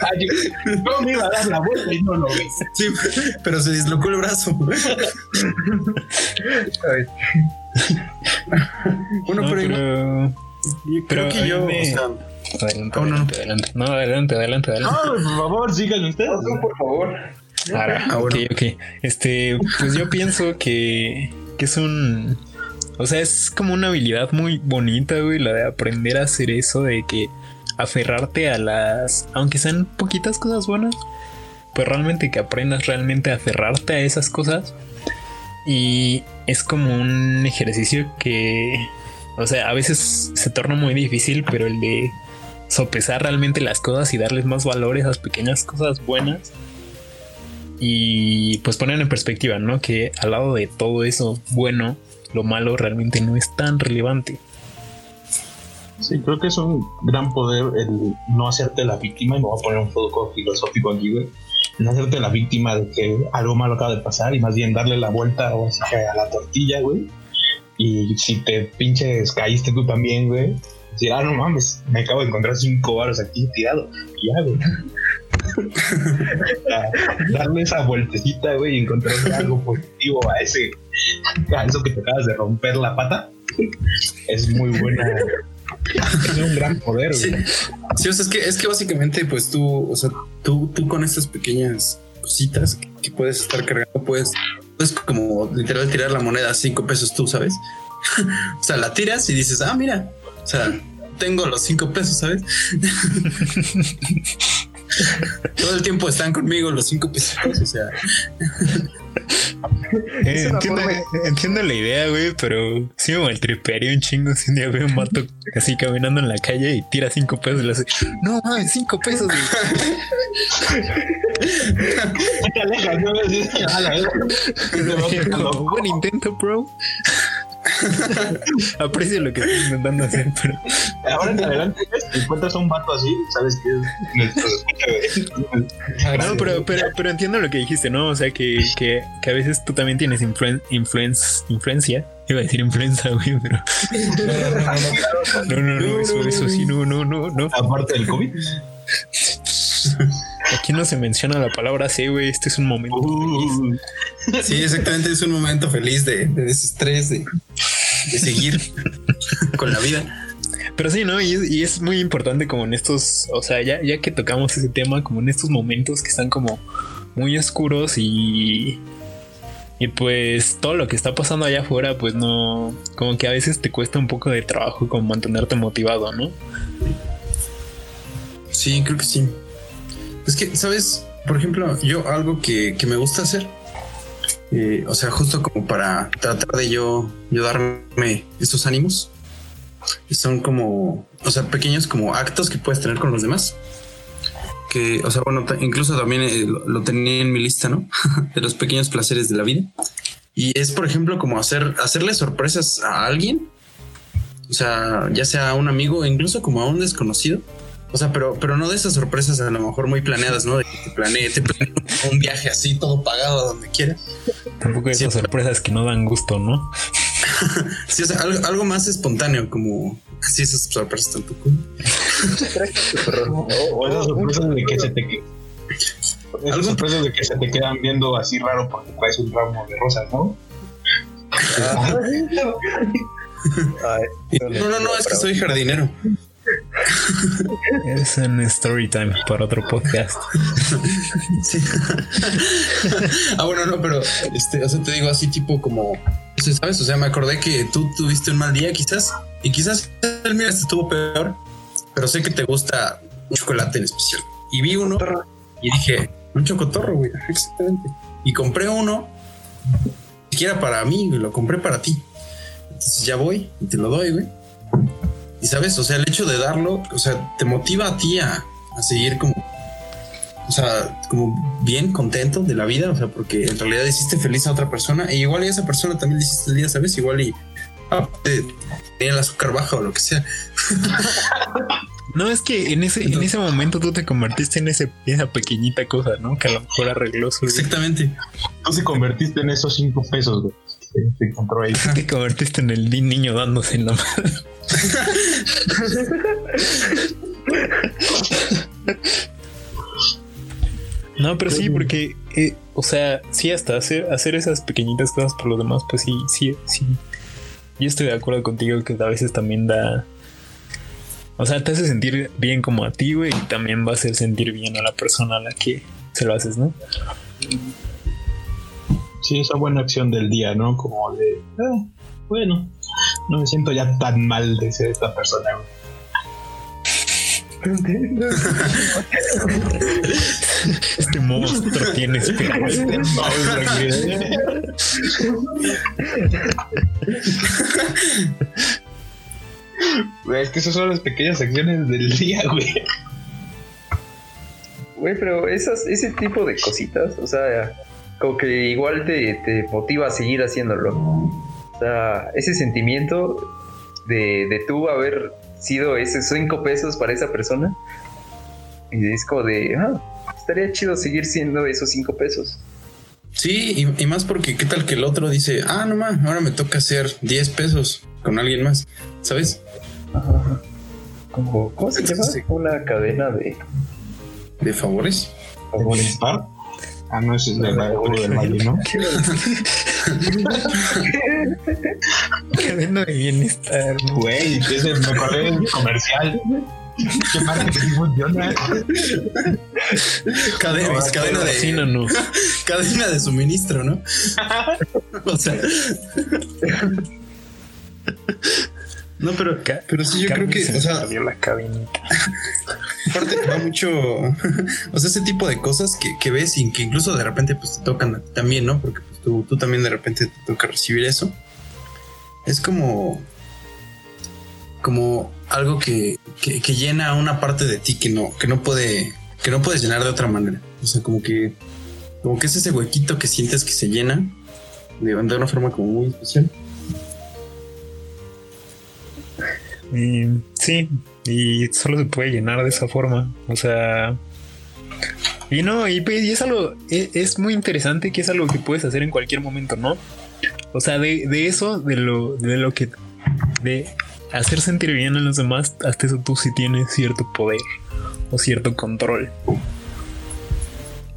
Ah, yo- no me iba a dar la vuelta y no lo vi. Sí, pero se dislocó el brazo. Ay, Bueno, No, pero, igual, pero... yo pero creo que yo, me- o sea, Adelante, Oh, no. adelante, adelante. No, adelante, adelante, adelante. No, por favor, sigan ustedes. por favor. Ahora, Ah, bueno. ok, ok. Este, pues yo pienso que, que es un. O sea, es como una habilidad muy bonita, güey, la de aprender a hacer eso, de que aferrarte a las. Aunque sean poquitas cosas buenas, pues realmente que aprendas realmente a aferrarte a esas cosas. Y es como un ejercicio que. O sea, a veces se torna muy difícil, pero el de sopesar realmente las cosas y darles más valor a esas pequeñas cosas buenas y pues poner en perspectiva, ¿no? Que al lado de todo eso bueno, lo malo realmente no es tan relevante. Sí, creo que es un gran poder el no hacerte la víctima, y me voy a poner un poco filosófico aquí, güey. No hacerte la víctima de que algo malo acaba de pasar y más bien darle la vuelta o así que a la tortilla, güey. Y si te pinches caíste tú también, güey. Decir, ah, no mames, me acabo de encontrar cinco varos aquí tirado. Güey. Ya, darle esa vueltecita, güey, y encontrar algo positivo a ese, a eso que te acabas de romper la pata. Es muy buena. Es un gran poder, Sí, güey. sí, o sea, es que, es que básicamente, pues tú, o sea, tú, tú con estas pequeñas cositas que, que puedes estar cargando, puedes, puedes como literal tirar la moneda a cinco pesos tú, ¿sabes? o sea, la tiras y dices, ah, mira, o sea, tengo los cinco pesos, ¿sabes? Todo el tiempo están conmigo los cinco pesos, o sea, Eh, entiendo, la idea, güey, pero sí me maltripearía un chingo si un día veo un vato así caminando en la calle y tira cinco pesos y le hace, no mames, cinco pesos, güey". te alejas, ¿no? A la vez. Buen intento, bro. Aprecio lo que estoy intentando hacer, pero Ahora en adelante, encuentras a un vato así, sabes que. No, pero, pero, pero entiendo lo que dijiste, ¿no? O sea, que, que, que a veces tú también tienes influen- influen- influencia Iba a decir influenza, güey, pero. No, no, no, eso, eso sí, no, no, no, no. Aparte del COVID. Aquí no se menciona la palabra C, güey. Este es un momento. Uh, Sí, exactamente. Es un momento feliz de, de desestrés, de, de seguir con la vida. Pero sí, ¿no? Y, es- y es muy importante como en estos, o sea, ya, ya que tocamos ese tema, como en estos momentos que están como muy oscuros y... Y pues todo lo que está pasando allá afuera, pues no, como que a veces te cuesta un poco de trabajo como mantenerte motivado, ¿no? Sí, creo que sí. Es que, ¿sabes? Por ejemplo, yo algo que, que me gusta hacer, eh, o sea, justo como para tratar de yo, yo darme esos ánimos, son como, o sea, pequeños como actos que puedes tener con los demás. Que, o sea, bueno, incluso también eh, lo, tenía en mi lista, ¿no? de los pequeños placeres de la vida. Y es, por ejemplo, como hacer, hacerle sorpresas a alguien. O sea, ya sea a un amigo, incluso como a un desconocido. O sea, pero, pero no de esas sorpresas a lo mejor muy planeadas, ¿no? De que te planee, te planee un viaje así, todo pagado a donde quiera. Tampoco esas Sí. sorpresas que no dan gusto, ¿no? Sí, o sea, algo, algo más espontáneo, como así esas sorpresas tampoco. o, o esas sorpresas de que se te esas Algo- sorpresas de que se te quedan viendo así raro porque traes un ramo de rosas, ¿no? Y- No, no, no, es que soy jardinero. Es un story time para otro podcast. Sí. ah, bueno, no, pero este, o sea, te digo así, tipo como, ¿sabes? O sea, me acordé que tú tuviste un mal día, quizás, y quizás el mío estuvo peor, pero sé que te gusta un chocolate en especial. Y vi uno y dije, un chocotorro, güey, exactamente. Y compré uno, ni siquiera para mí, lo compré para ti. Entonces ya voy y te lo doy, güey. Y sabes, o sea, el hecho de darlo, o sea, te motiva a ti a, a seguir como o sea, como bien contento de la vida, o sea, porque en realidad hiciste feliz a otra persona e igual a esa persona también le hiciste el día, ¿sabes? Igual y ah, te- tenía el azúcar baja o lo que sea. No, es que en ese, en ese momento tú te convertiste en ese, esa pequeñita cosa, ¿no? Que a lo mejor arregló su vida. Exactamente. Tú se convertiste en esos cinco pesos, güey. Se encontró ahí. Te convertiste en el ni- niño dándose en la mano. No, pero sí, porque, eh, o sea, sí, hasta hacer, hacer esas pequeñitas cosas por los demás, pues sí, sí, sí. Yo estoy de acuerdo contigo que a veces también da. O sea, te hace sentir bien como a ti, güey, y también va a hacer sentir bien a la persona a la que se lo haces, ¿no? Sí, esa buena acción del día, ¿no? Como de, ah, bueno, no me siento ya tan mal de ser esta persona, güey. Este monstruo tiene esperanza. Es que esas son las pequeñas acciones del día, güey. Güey, pero esas, ese tipo de cositas, o sea, como que igual te, te motiva a seguir haciéndolo. O sea, ese sentimiento de, de tú haber sido esos cinco pesos para esa persona. Y es como de, ah, estaría chido seguir siendo esos cinco pesos. Sí, y, y más porque qué tal que el otro dice, ah, no más, ahora me toca hacer 10 pesos con alguien más, ¿sabes? Como, ¿Cómo se llama? Sí. Una cadena de De favores. favores. ¿Ah? Ah, no, ese es de la del Valle, ¿no? Cadena de bienestar. Güey, ese me acordé del comercial. Qué sí funciona. Cadena, cadena de, Sí, no, no. cadena de suministro, ¿no? o sea. No, pero, pero sí, yo creo que, Se o sea, salió la cadenita. aparte va mucho, o sea, ese tipo de cosas que, que ves y que incluso de repente pues te tocan a ti también, ¿no? Porque pues, tú, tú también de repente te toca recibir eso. Es como, como algo que, que, que llena una parte de ti que no, que no puede, que no puedes llenar de otra manera. O sea, como que, como que es ese huequito que sientes que se llena de, de una forma como muy especial. Y, sí, y solo se puede llenar de esa forma. O sea. Y no, y, pues, es algo. e- Es, muy interesante que es algo que puedes hacer en cualquier momento, ¿no? O sea, de, de eso, de lo, de lo que. de hacer sentir bien a los demás, hasta eso tú sí tienes cierto poder o cierto control.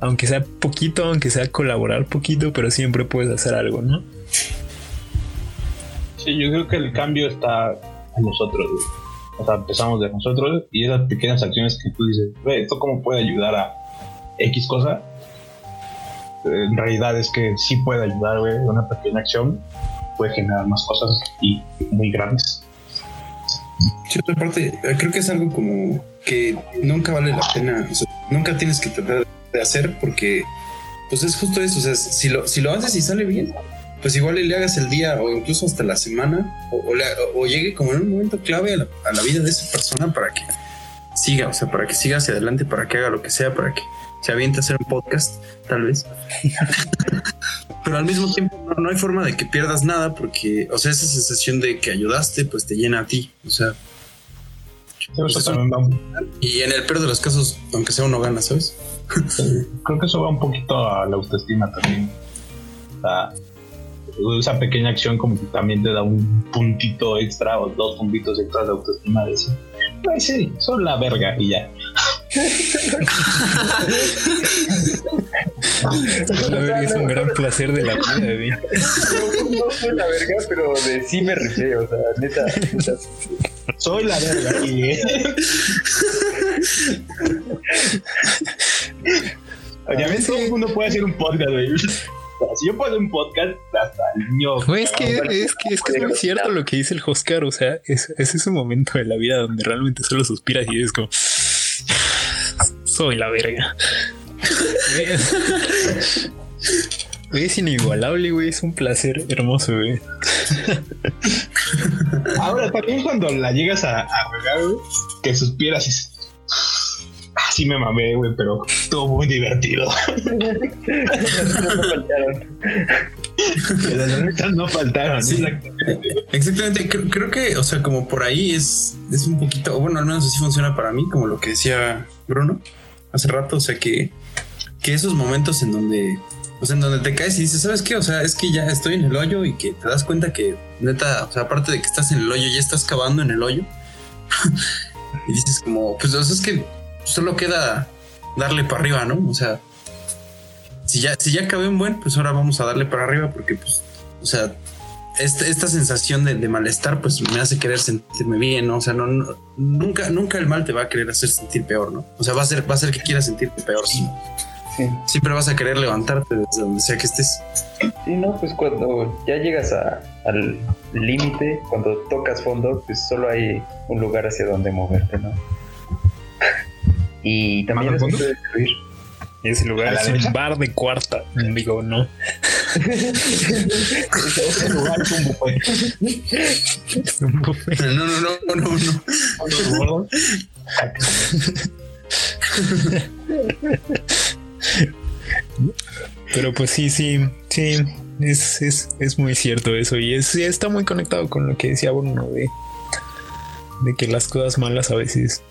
Aunque sea poquito, aunque sea colaborar poquito, pero siempre puedes hacer algo, ¿no? Sí, yo creo que el cambio está nosotros. güey. O sea, empezamos de nosotros y esas pequeñas acciones que tú dices, "Ve, ¿esto cómo puede ayudar a X cosa? En realidad es que sí puede ayudar, güey. Una pequeña acción puede generar más cosas y muy grandes. Otra parte, creo que es algo como que nunca vale la pena, nunca tienes que tratar de hacer porque, pues es justo eso, o sea, si lo, si lo haces y sale bien, pues igual le hagas el día o incluso hasta la semana o, o le- o llegue como en un momento clave a la, a la vida de esa persona para que siga, o sea, para que siga hacia adelante, para que haga lo que sea, para que se aviente a hacer un podcast, tal vez. Pero al mismo tiempo no, no hay forma de que pierdas nada porque, o sea, esa sensación de que ayudaste, pues te llena a ti, o sea, Eso también va- y en el peor de los casos, aunque sea uno gana, ¿sabes? creo que eso va un poquito a la autoestima también. O sea, esa pequeña acción como que también te da un puntito extra o dos puntitos extra de autoestima de decir, "Ay, sí, son la verga y ya. A ver, es un gran placer de la vida, güey. No, no fue la verga, pero de sí me rifé, o sea, neta. neta. Soy la verga y Oye, a veces todo el mundo puede hacer un podcast, güey. O sea, Si yo puedo un podcast, hasta el niño. Es que, es que es que es muy cierto lo que dice el Oscar. O sea, es, es ese momento de la vida donde realmente solo suspiras y es como. Soy la verga. Güey, es- inigualable, güey. Es un placer hermoso, güey. Ahora, también cuando la llegas a, a regar, güey, que suspiras y dices, "Ah, sí me mamé, güey, pero estuvo muy divertido. No faltaron. Las neta no faltaron. Sí. exactamente. Exactamente, creo, creo que, o sea, como por ahí es, es un poquito, o bueno, al menos así funciona para mí, como lo que decía Bruno hace rato, o sea, que, que esos momentos en donde, o sea, en donde te caes y dices, ¿sabes qué? O sea, es que ya estoy en el hoyo y que te das cuenta que, neta, o sea, aparte de que estás en el hoyo, ya estás cavando en el hoyo. y dices como, pues, o sea, es que solo queda darle para arriba, ¿no? O sea, si ya, si ya acabé un buen, pues ahora vamos a darle para arriba porque, pues, o sea, esta, esta sensación de, de malestar, pues me hace querer sentirme bien, ¿no? O sea, no, no- nunca, nunca el mal te va a querer hacer sentir peor, ¿no? O sea, va a ser, va a ser que quieras sentirte peor. Sí. Sí. Siempre vas a querer levantarte desde donde sea que estés. Sí, no, pues cuando ya llegas a- al límite, cuando tocas fondo, pues solo hay un lugar hacia donde moverte, ¿no? Y también ¿Más eso al fondo? puede servir. Ese ¿A lugar es derecha? un bar de cuarta. Digo, no. Ese lugar es un buffet. Es un buffet. No, no, no, no, no. Pero pues sí, sí, sí, es, es, es muy cierto eso y es, está muy conectado con lo que decía Bruno de, de que las cosas malas a veces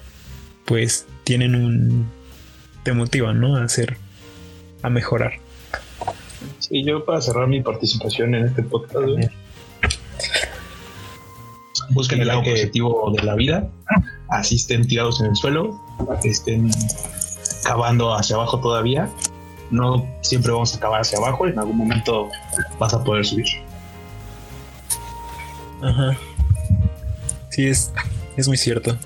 pues tienen un... te motivan, ¿no? A hacer, a mejorar. Sí, yo para cerrar mi participación en este podcast, busquen el lado positivo de la vida, así estén tirados en el suelo, estén cavando hacia abajo todavía. No siempre vamos a cavar hacia abajo, en algún momento vas a poder subir. Ajá. Sí, es, es muy cierto.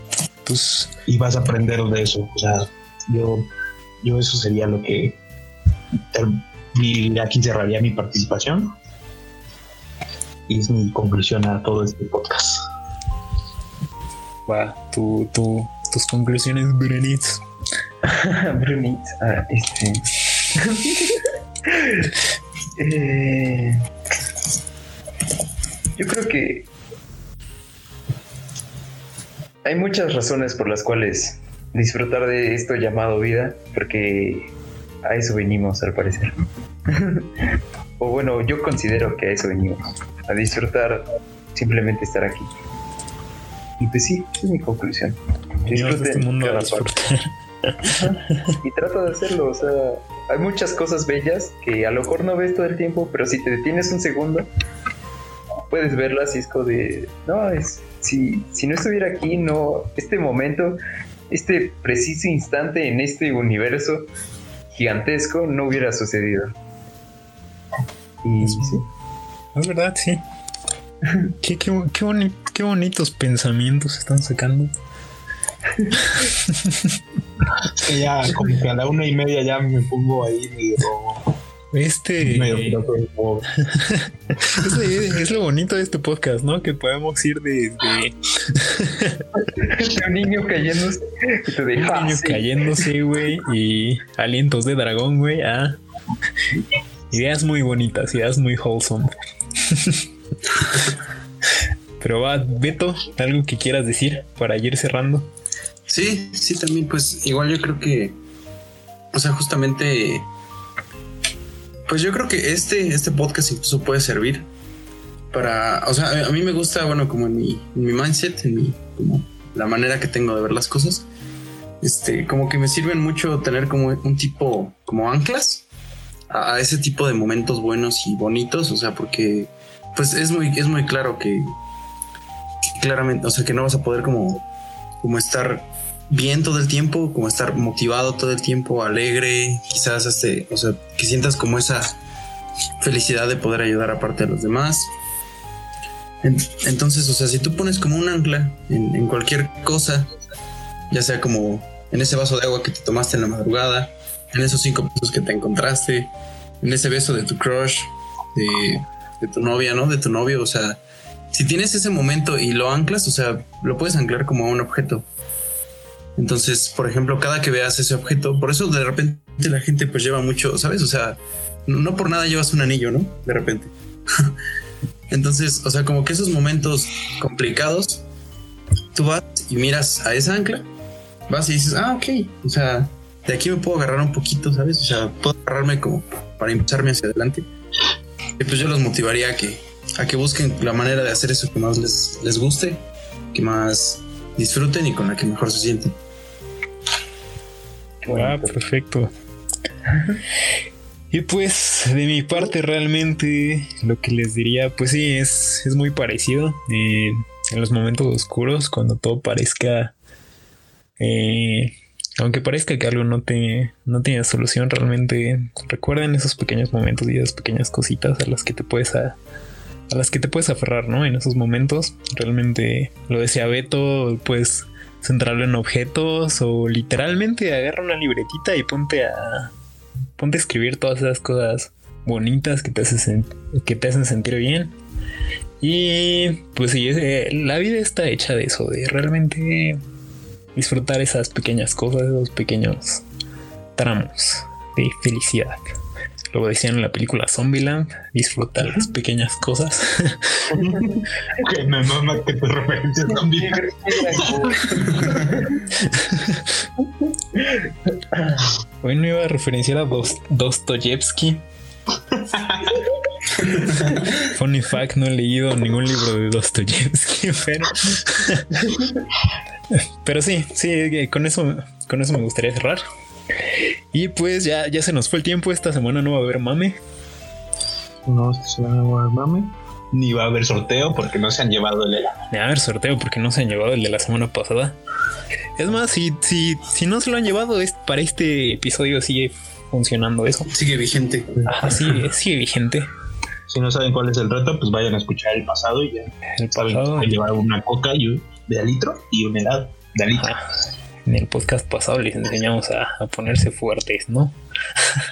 Pues y vas a aprender de eso. O sea, yo, yo eso sería lo que aquí cerraría mi participación. Y es mi conclusión a todo este podcast. va, tu, tu, tus conclusiones, Brenitz. Brunit, ah, este. Eh, yo creo que hay muchas razones por las cuales disfrutar de esto llamado vida, porque a eso venimos al parecer. o bueno, yo considero que a eso venimos, a disfrutar simplemente estar aquí. Y pues sí, esa es mi conclusión. Este Disfruten mundo a cada parte. y trata de hacerlo. O sea, hay muchas cosas bellas que a lo mejor no ves todo el tiempo, pero si te detienes un segundo puedes verlo así, es como de, no, es, si, si no estuviera aquí, no, este momento, este preciso instante en este universo gigantesco no hubiera sucedido. Y sí, Es verdad, sí. qué, qué, qué, boni- qué bonitos pensamientos están sacando. Es que ya como que a la una y media ya me pongo ahí medio, Este es, es lo bonito de este podcast, ¿no? Que podemos ir desde un niño cayéndose y te un niño cayéndose, güey, y alientos de dragón, güey, a ideas muy bonitas, ideas muy wholesome. Pero va, Beto, algo que quieras decir para ir cerrando. Sí, sí, también, pues igual yo creo que, o sea, justamente, pues yo creo que este, este podcast incluso puede servir para, o sea, a mí me gusta, bueno, como en mi, en mi mindset, en mi, como la manera que tengo de ver las cosas, este, como que me sirven mucho tener como un tipo, como anclas a, ese tipo de momentos buenos y bonitos, o sea, porque, pues es muy, es muy claro que, que claramente, o sea, que no vas a poder como, como estar bien todo el tiempo, como estar motivado todo el tiempo, alegre, quizás este, o sea, que sientas como esa felicidad de poder ayudar aparte a los demás. En- Entonces, o sea, si tú pones como un ancla en, en cualquier cosa, ya sea como en ese vaso de agua que te tomaste en la madrugada, en esos cinco pesos que te encontraste, en ese beso de tu crush, de, de tu novia, ¿no? De tu novio, o sea, si tienes ese momento y lo anclas, o sea, lo puedes anclar como a un objeto. Entonces, por ejemplo, cada que veas ese objeto, por eso de repente la gente pues lleva mucho, ¿sabes? O sea, no por nada llevas un anillo, ¿no? De repente. Entonces, o sea, como que esos momentos complicados, tú vas y miras a esa ancla, vas y dices, ah, ok, o sea, de aquí me puedo agarrar un poquito, ¿sabes? O sea, puedo agarrarme como para impulsarme hacia adelante. Y pues yo los motivaría a que, a que busquen la manera de hacer eso que más les, les guste, que más disfruten y con la que mejor se sienten. Ah, perfecto. Y pues de mi parte realmente lo que les diría, pues sí, es, es muy parecido. Eh, en los momentos oscuros, cuando todo parezca, eh, aunque parezca que algo no, te, no tiene solución, realmente recuerden esos pequeños momentos y esas pequeñas cositas a las que te puedes a, a las que te puedes aferrar, ¿no? En esos momentos, realmente lo decía Beto, pues centrarlo en objetos o literalmente agarra una libretita y ponte a ponte a escribir todas esas cosas bonitas que te hacen, sen- que te hacen sentir bien. Y pues sí, eh, la vida está hecha de eso, de realmente disfrutar esas pequeñas cosas, esos pequeños tramos de felicidad. Luego decían en la película Zombieland, disfrutar las pequeñas cosas. que no, no, no, que tus referencias también. Hoy no iba a referenciar a Dos- Dostoyevsky. Funny fact, no he leído ningún libro de Dostoyevsky, pero. pero sí, sí, eh, con eso, con eso me gustaría cerrar. Y pues ya, ya se nos fue el tiempo. Esta semana no va a haber mame. No, esta semana no va a haber mame. Ni va a haber sorteo porque no se han llevado el helado. Ni va a haber sorteo porque no se han llevado el de la semana pasada. Es más, si, si, si no se lo han llevado, es, para este episodio sigue funcionando eso. Sigue vigente. Ah, sigue, sigue vigente. Si no saben cuál es el reto, pues vayan a escuchar el pasado y ya El saben que pasado. se llevar una coca y un de litro y un helado de litro. Ah, en el podcast pasado les enseñamos a, a ponerse fuertes, ¿no?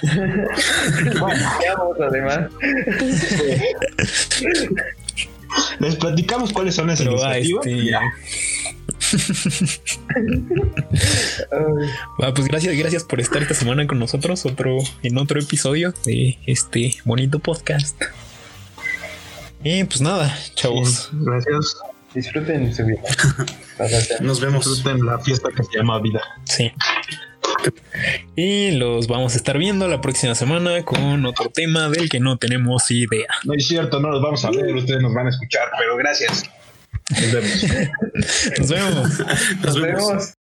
Vamos, además. Les platicamos cuáles son las va, iniciativas. este. Va, pues gracias, gracias por estar esta semana con nosotros. Otro, en otro episodio de este bonito podcast. Y pues nada, chavos. Gracias. Disfruten su vida. Nos vemos. Disfruten la fiesta que se llama vida. Sí. Y los vamos a estar viendo la próxima semana con otro tema del que no tenemos idea. No es cierto, no los vamos a ver, ustedes nos van a escuchar, pero gracias. Nos vemos. Nos vemos. Nos vemos.